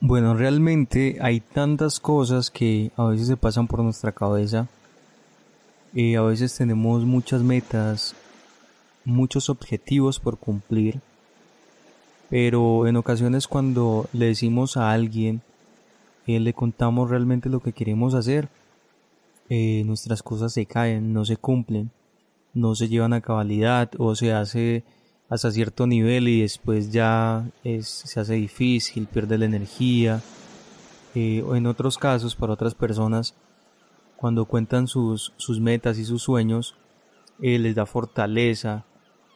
Bueno, realmente hay tantas cosas que a veces se pasan por nuestra cabeza. y a veces tenemos muchas metas, muchos objetivos por cumplir. Pero en ocasiones cuando le decimos a alguien, eh, le contamos realmente lo que queremos hacer, eh, nuestras cosas se caen, no se cumplen, no se llevan a cabalidad o se hace hasta cierto nivel y después ya es, se hace difícil, pierde la energía. Eh, o en otros casos, para otras personas, cuando cuentan sus, sus metas y sus sueños, eh, les da fortaleza,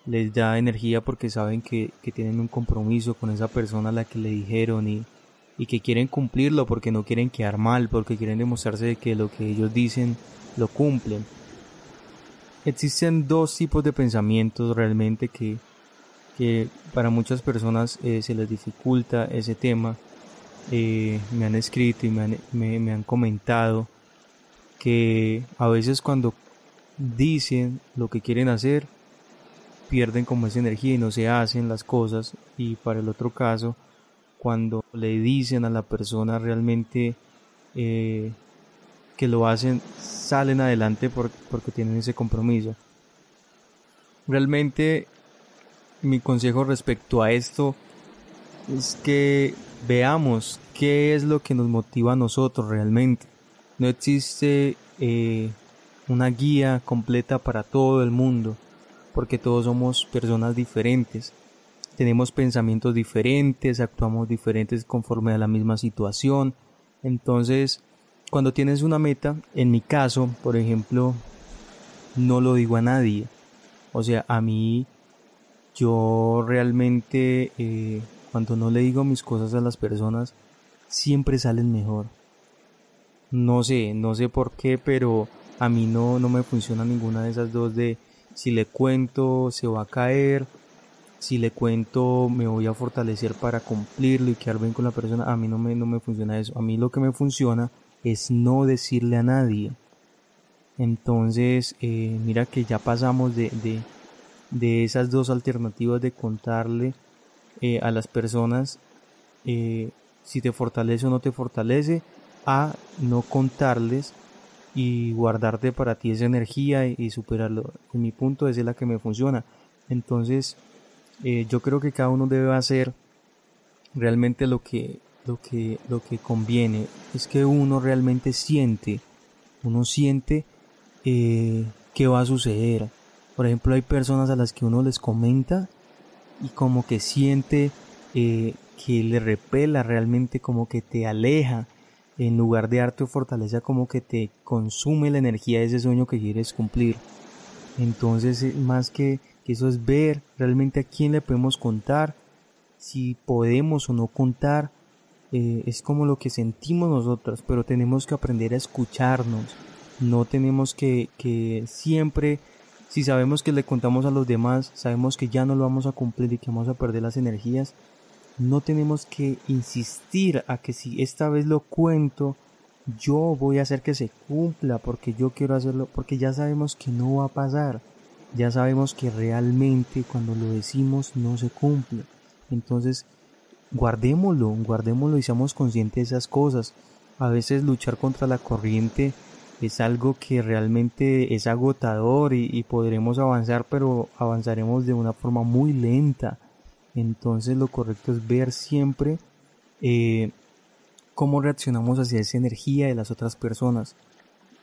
les da energía porque saben que, que, tienen un compromiso con esa persona a la que le dijeron y, y que quieren cumplirlo porque no quieren quedar mal, porque quieren demostrarse de que lo que ellos dicen lo cumplen. Existen dos tipos de pensamientos realmente que, que para muchas personas eh, se les dificulta ese tema. Eh, me han escrito y me han, me, han comentado que a veces cuando dicen lo que quieren hacer, pierden como esa energía y no se hacen las cosas. Y para el otro caso, cuando le dicen a la persona realmente eh, que lo hacen, salen adelante por, porque tienen ese compromiso. Realmente mi consejo respecto a esto es que veamos qué es lo que nos motiva a nosotros realmente. No existe eh, una guía completa para todo el mundo, porque todos somos personas diferentes. Tenemos pensamientos diferentes, actuamos diferentes conforme a la misma situación. Entonces, cuando tienes una meta, en mi caso, por ejemplo, no lo digo a nadie. O sea, a mí yo realmente eh, cuando no le digo mis cosas a las personas siempre salen mejor. No sé, no sé por qué, pero a mí no, no me funciona ninguna de esas dos de si le cuento se va a caer, si le cuento me voy a fortalecer para cumplirlo y quedar bien con la persona, a mí no me, no me funciona eso. A mí lo que me funciona es no decirle a nadie. Entonces, eh, mira que ya pasamos de, de de esas dos alternativas de contarle eh, a las personas eh, si te fortalece o no te fortalece a no contarles y guardarte para ti esa energía y, superarlo. En mi punto es la que me funciona. Entonces eh, yo creo que cada uno debe hacer realmente lo que lo que lo que conviene es que uno realmente siente uno siente eh, qué va a suceder por ejemplo, hay personas a las que uno les comenta y como que siente eh, que le repela realmente, como que te aleja, en lugar de darte fortaleza, como que te consume la energía de ese sueño que quieres cumplir. Entonces, eh, más que, que eso es ver realmente a quién le podemos contar, si podemos o no contar, eh, es como lo que sentimos nosotros, pero tenemos que aprender a escucharnos. No tenemos que, que siempre si sabemos que le contamos a los demás, sabemos que ya no lo vamos a cumplir y que vamos a perder las energías, no tenemos que insistir a que si esta vez lo cuento, yo voy a hacer que se cumpla porque yo quiero hacerlo, porque ya sabemos que no va a pasar. Ya sabemos que realmente cuando lo decimos no se cumple. Entonces, guardémoslo, guardémoslo y seamos conscientes de esas cosas. A veces luchar contra la corriente es algo que realmente es agotador y, podremos avanzar, pero avanzaremos de una forma muy lenta. Entonces lo correcto es ver siempre eh, cómo reaccionamos hacia esa energía de las otras personas.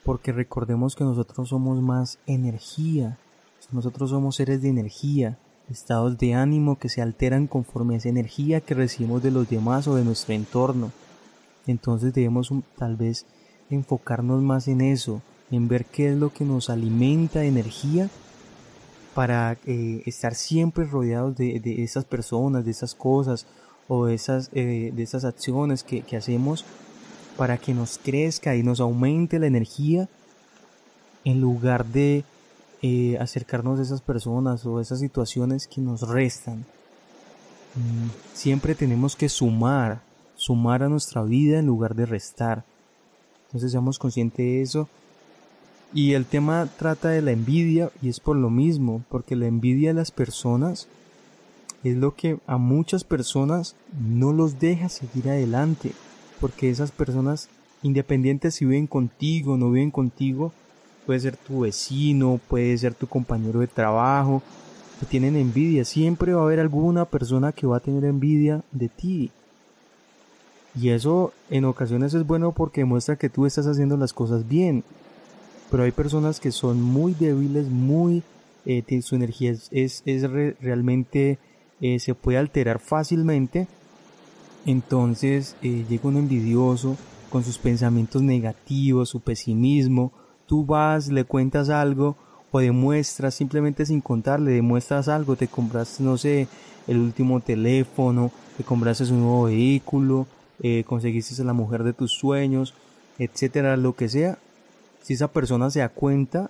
Porque recordemos que nosotros somos más energía. Nosotros somos seres de energía, estados de ánimo que se alteran conforme a esa energía que recibimos de los demás o de nuestro entorno. Entonces debemos tal vez enfocarnos más en eso, en ver qué es lo que nos alimenta de energía para eh, estar siempre rodeados de, esas personas, de esas cosas o de esas, eh, de esas acciones que, hacemos para que nos crezca y nos aumente la energía en lugar de eh, acercarnos a esas personas o esas situaciones que nos restan. Mm, siempre tenemos que sumar, sumar a nuestra vida en lugar de restar. Entonces seamos conscientes de eso. Y el tema trata de la envidia y es por lo mismo, porque la envidia de las personas es lo que a muchas personas no los deja seguir adelante, porque esas personas, independientes si viven contigo o no viven contigo, puede ser tu vecino, puede ser tu compañero de trabajo, que tienen envidia, siempre va a haber alguna persona que va a tener envidia de ti. Y eso en ocasiones es bueno porque demuestra que tú estás haciendo las cosas bien. Pero hay personas que son muy débiles, muy... Eh, su energía es, es, realmente... Eh, se puede alterar fácilmente. Entonces eh, llega un envidioso con sus pensamientos negativos, su pesimismo. Tú vas, le cuentas algo o demuestras simplemente sin contarle, demuestras algo, te compras, no sé, el último teléfono, te compraste un nuevo vehículo, eh, conseguiste a la mujer de tus sueños, etcétera, lo que sea, si esa persona se da cuenta,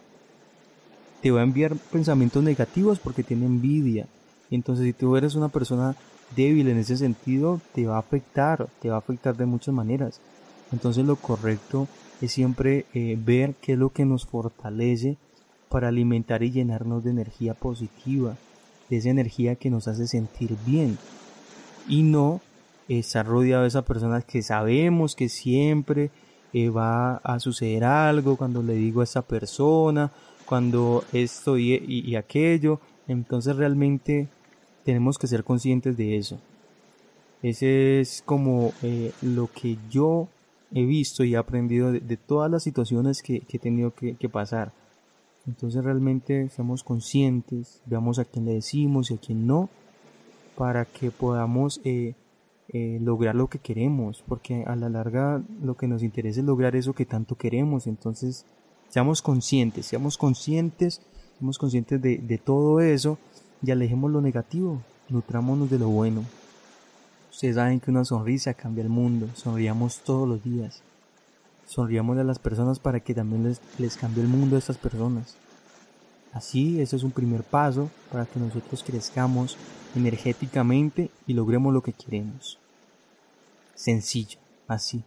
te va a enviar pensamientos negativos porque tiene envidia. entonces si tú eres una persona débil en ese sentido, te va a afectar, te va a afectar de muchas maneras. Entonces lo correcto es siempre eh, ver qué es lo que nos fortalece para alimentar y llenarnos de energía positiva, de esa energía que nos hace sentir bien. Y no estar rodeado de esas personas que sabemos que siempre eh, va a suceder algo cuando le digo a esa persona, cuando esto y, aquello. Entonces realmente tenemos que ser conscientes de eso. Ese es como eh, lo que yo he visto y he aprendido de, todas las situaciones que, he tenido que, pasar. Entonces realmente seamos conscientes, veamos a quién le decimos y a quién no, para que podamos eh, eh, lograr lo que queremos, porque a la larga lo que nos interesa es lograr eso que tanto queremos, entonces seamos conscientes, seamos conscientes, seamos conscientes de, de todo eso y alejemos lo negativo, nutrámonos de lo bueno. Ustedes saben que una sonrisa cambia el mundo, sonriamos todos los días, sonriamos a las personas para que también les, les cambie el mundo a estas personas. Así, ese es un primer paso para que nosotros crezcamos energéticamente y logremos lo que queremos. Sencillo, así.